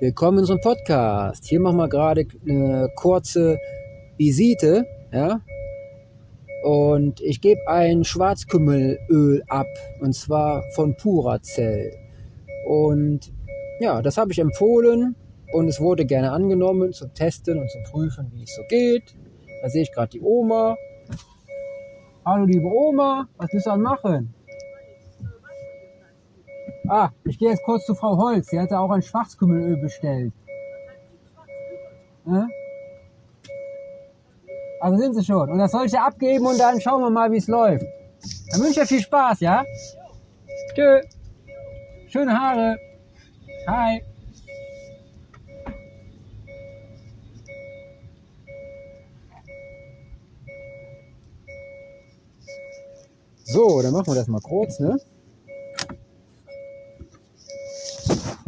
Willkommen in unserem Podcast. Hier machen wir gerade eine kurze Visite, ja. Und ich gebe ein Schwarzkümmelöl ab, und zwar von Puracell. Und ja, das habe ich empfohlen und es wurde gerne angenommen zum Testen und zum Prüfen, wie es so geht. Da sehe ich gerade die Oma. Hallo liebe Oma, was willst du dann machen? Ah, ich gehe jetzt kurz zu Frau Holz. Sie hatte auch ein Schwarzkümmelöl bestellt. Ja? Also sind sie schon. Und das soll ich ja abgeben und dann schauen wir mal, wie es läuft. Dann wünsche ich dir viel Spaß, ja? Tschö. Schöne Haare. Hi. So, dann machen wir das mal kurz, ne?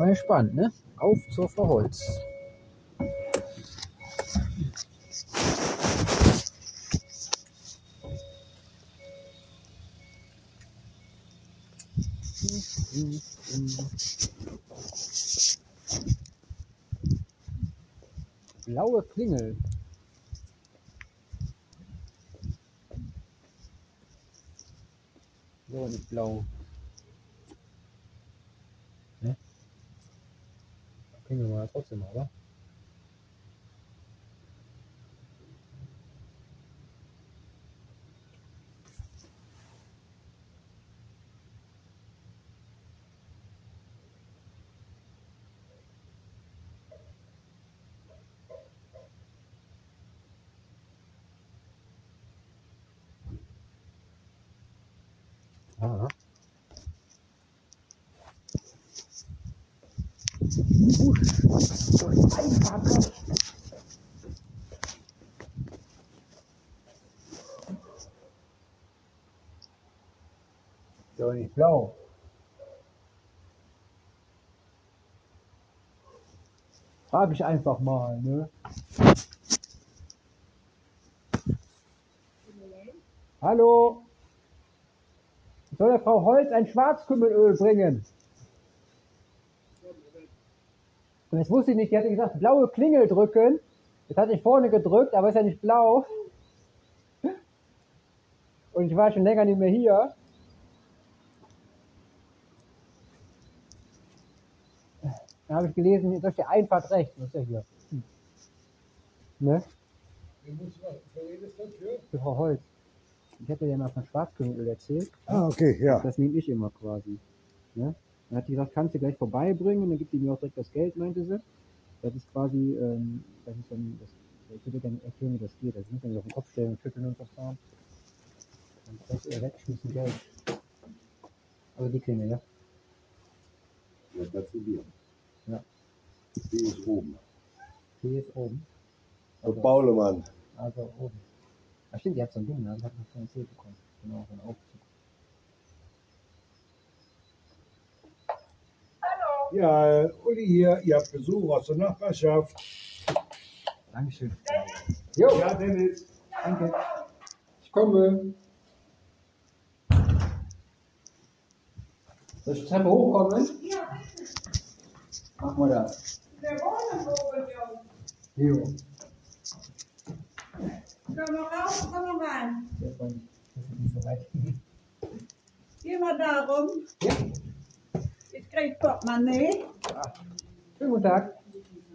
War ja spannend, ne? Auf zur Frau Holz. Blaue Klingel. So, nicht blau. 给你玩儿他怎么了啊。Trotzdem, oder? Ah. So, nicht blau. Frag ich einfach mal, ne? Hallo? Soll der Frau Holz ein Schwarzkümmelöl bringen. Und jetzt wusste ich nicht, die hatte gesagt, blaue Klingel drücken. Jetzt hatte ich vorne gedrückt, aber ist ja nicht blau. Und ich war schon länger nicht mehr hier. Dann habe ich gelesen, durch die Einfahrt rechts, das ist ja hier. Hm. Ne? Für Frau Holz. Ich hatte ja mal von Schwarzkümmelöl erzählt. Ah, okay, ja. Das nehme ich immer quasi. Ne? Dann hat die gesagt, kannst du gleich vorbeibringen, dann gibt die mir auch direkt das Geld, meinte sie. Das ist quasi, ähm, das ist dann, das, ich würde gerne erklären, wie das geht. Das man sich auf den Kopf stellen und schütteln und so fahren. Dann kriegst du ihr wegschmissen Geld. Also die Klingel, ja? Ja, gratulieren. Ja. Die ist oben. Die ist oben. Der Baulemann. Also oben. Ach stimmt, die hat so ein Ding, ne? Die hat noch kein Zeh bekommen. Genau, so ein Ja, Uli hier, ihr habt Besuch aus der Nachbarschaft. Dankeschön. Jo, Ja, Dennis. danke. Ich komme. Soll ich die Treppe hochkommen? Ja, Machen wir das. der wohnt oben, ja. Jo. Komm mal raus, komm mal rein. Das ist nicht so weit. Geh mal darum. Ja. Ich krieg Portemonnaie. Schönen guten Tag.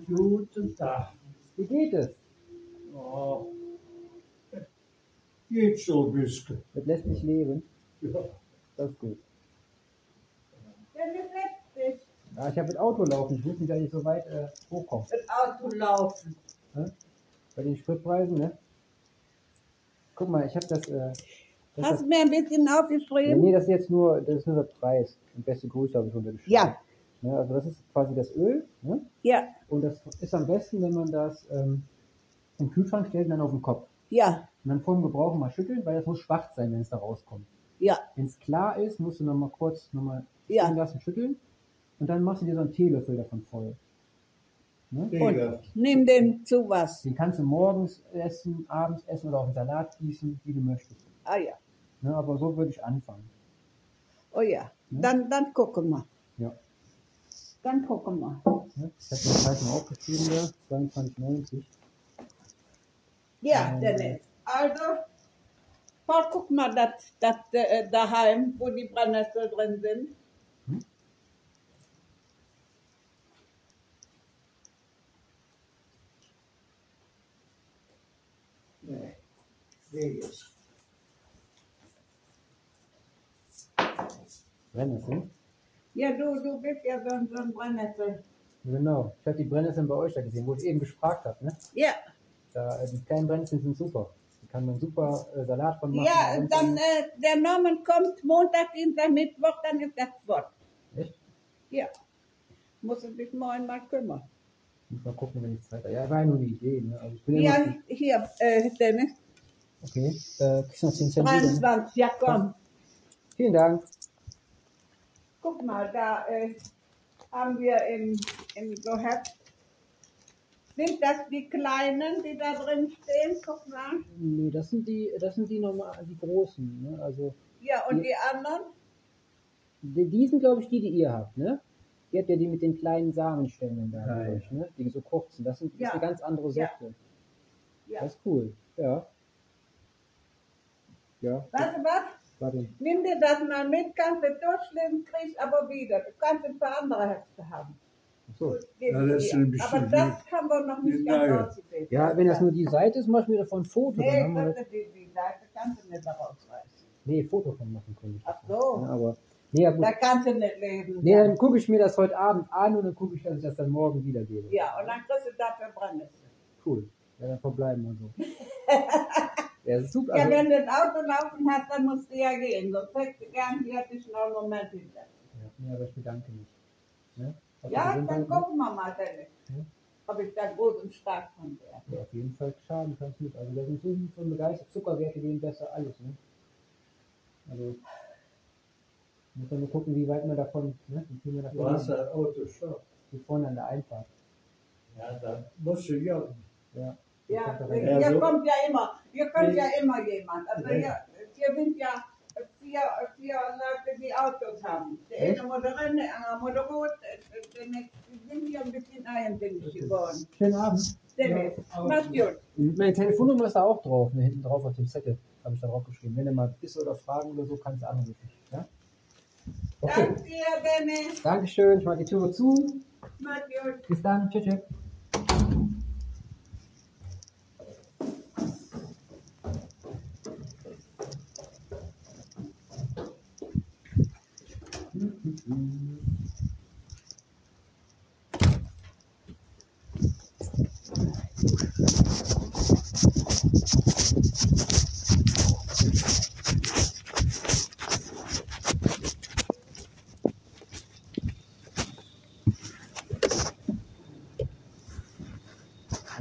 Guten Tag. Wie geht es? Oh. Geht so ein bisschen. Das lässt mich leben. Ja. Das ist gut. Der wird letztlich Ja, ich habe mit Auto laufen. Ich wusste nicht, dass ich so weit äh, hochkomme. das Auto laufen. Ne? Bei den Spritpreisen, ne? Guck mal, ich habe das. Äh, das Hast ist du mir ein bisschen ja, aufgeschrieben? nee, das ist jetzt nur, das ist nur der Preis. Und beste Grüße habe ich untergeschrieben. Ja, Ne, also das ist quasi das Öl. Ne? ja, Und das ist am besten, wenn man das ähm, im Kühlschrank stellt und dann auf den Kopf. ja, Und dann vor dem Gebrauch mal schütteln, weil das muss schwach sein, wenn es da rauskommt. ja, Wenn es klar ist, musst du noch mal kurz noch mal Ja. lassen, schütteln. Und dann machst du dir so einen Teelöffel davon voll. Ne? Jeder. nimm den zu was. Den kannst du morgens essen, abends essen oder auf den Salat gießen, wie du möchtest. Ah ja, Ne? Aber so würde ich anfangen. oh ja. Dann, dann gucken wir. Ja. Dann gucken wir. Ne? Ich habe den Preis mal aufgeschrieben hier, 22,90. Ja, Dennis. Also, Paul, guck mal, das, das äh, daheim, wo die Brennnessel drin sind. Nee. Sehe ich. Brennnesseln? Ja, du, du bist ja so, ein- so ein Brennnessel. Genau. Ich habe die Brennnesseln bei euch da gesehen, wo ich eben gefragt habe. Ne? Ja, Da, äh, die kleinen Brennnesseln sind super. Die kann man super äh, Salat von machen. ja, und dann, äh, der Norman kommt Montag, Dienstag, Mittwoch, dann ist das Wort. Echt? Ja. Muss ich mich morgen mal kümmern. Muss mal gucken, wenn ich Zeit habe. Ja, war ja nur eine Idee. Ne? Also ich bin Ja, immer hier, äh, Dennis, Okay, äh, kriegst du noch 10 Cent wieder, ne? 23, ja komm. Vielen Dank. Guck mal, da äh, haben wir im, im Geheft. Sind das die kleinen, die da drin stehen? Guck mal. Nee, das sind die, das sind die normal, die großen. Ne? Also Ja, und die anderen? die, die sind, glaube ich, die, die ihr habt, ne? Ihr habt ja die mit den kleinen Samenständen da, Nein. glaub ich, ne? Die so kurzen. Das, sind, das Ja. ist eine ganz andere Ja. Sorte. Ja. Das ist cool. Ja. Ja. Du was? Warte. Nimm dir das mal mit, kannst du durchlesen, kriegst aber wieder. Du kannst ein paar andere Hefte haben. So. Ja, das aber das haben wir noch nicht ganz ausgewählt. Ja, wenn das nur die Seite ist, mach ich mir davon ein Foto. Nee, dann haben das, die, die Seite kannst du nicht rausreißen. nee, Foto von machen können. Ach so. Ja, aber, nee, ja, gut. Da kannst du nicht lesen. Nee, dann gucke ich mir das heute Abend an und dann gucke ich, dass ich das dann morgen wiedergebe. Ja, und dann kriegst du dafür Brennnessel. Cool. Ja, dann verbleiben wir so. ja, super. Ja, Also, wenn du das Auto laufen hast, dann musst du ja gehen. Sonst hättest du gern hier dich noch einen Moment hinter. ja, aber ich bedanke mich. Ne? Die Ja, dann ne? gucken wir mal, Dennis. Ja. Ob ich da groß und stark von werde. Ja, auf jeden Fall schaden kann es nicht. Also da sind so von begeistert. Zuckerwerte gehen besser, alles. Ne? Also muss man nur gucken, wie weit man davon, ne? wie viel man davon Du hast das Auto schon. Hier vorne an der Einfahrt. Ja, dann musst du ja. Ja. Ja, Kommt da hier rein. Ja, so- kommt ja immer, hier kommt Ja. immer jemand. Also Ja. hier, hier sind ja vier, vier Leute, die Autos haben. Der eine Moderin, der andere Moderat, der nächste, die sind hier ein bisschen eigensinnig geworden. Schönen Abend. Dennis, Ja, mach's gut. Meine Telefonnummer ist da auch drauf, ne? hinten drauf auf dem Zettel. Habe ich da drauf geschrieben. Wenn du mal bist oder Fragen oder so, kannst du anrufen. Ja? Okay. Danke dir, Dennis. Dankeschön. Ich mache die Tür zu. Mach's gut. Bis dann. Tschüss. tschüss.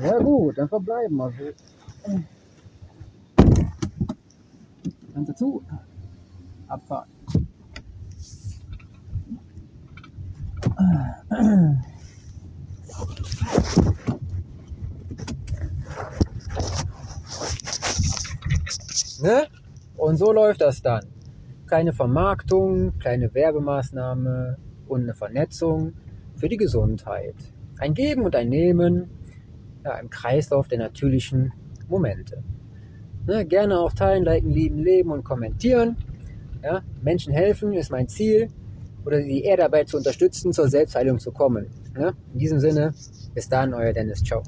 Ja gut, dann verbleiben wir so. Ganze zu. Abfahrt. Ne? Und so läuft das dann. Kleine Vermarktung, kleine Werbemaßnahme und eine Vernetzung für die Gesundheit. Ein Geben und ein Nehmen ja, im Kreislauf der natürlichen Momente. Ne, gerne auch teilen, liken, lieben, leben und kommentieren. Ja, Menschen helfen ist mein Ziel oder sie eher dabei zu unterstützen, zur Selbstheilung zu kommen. Ne? In diesem Sinne, bis dann, euer Dennis. Ciao.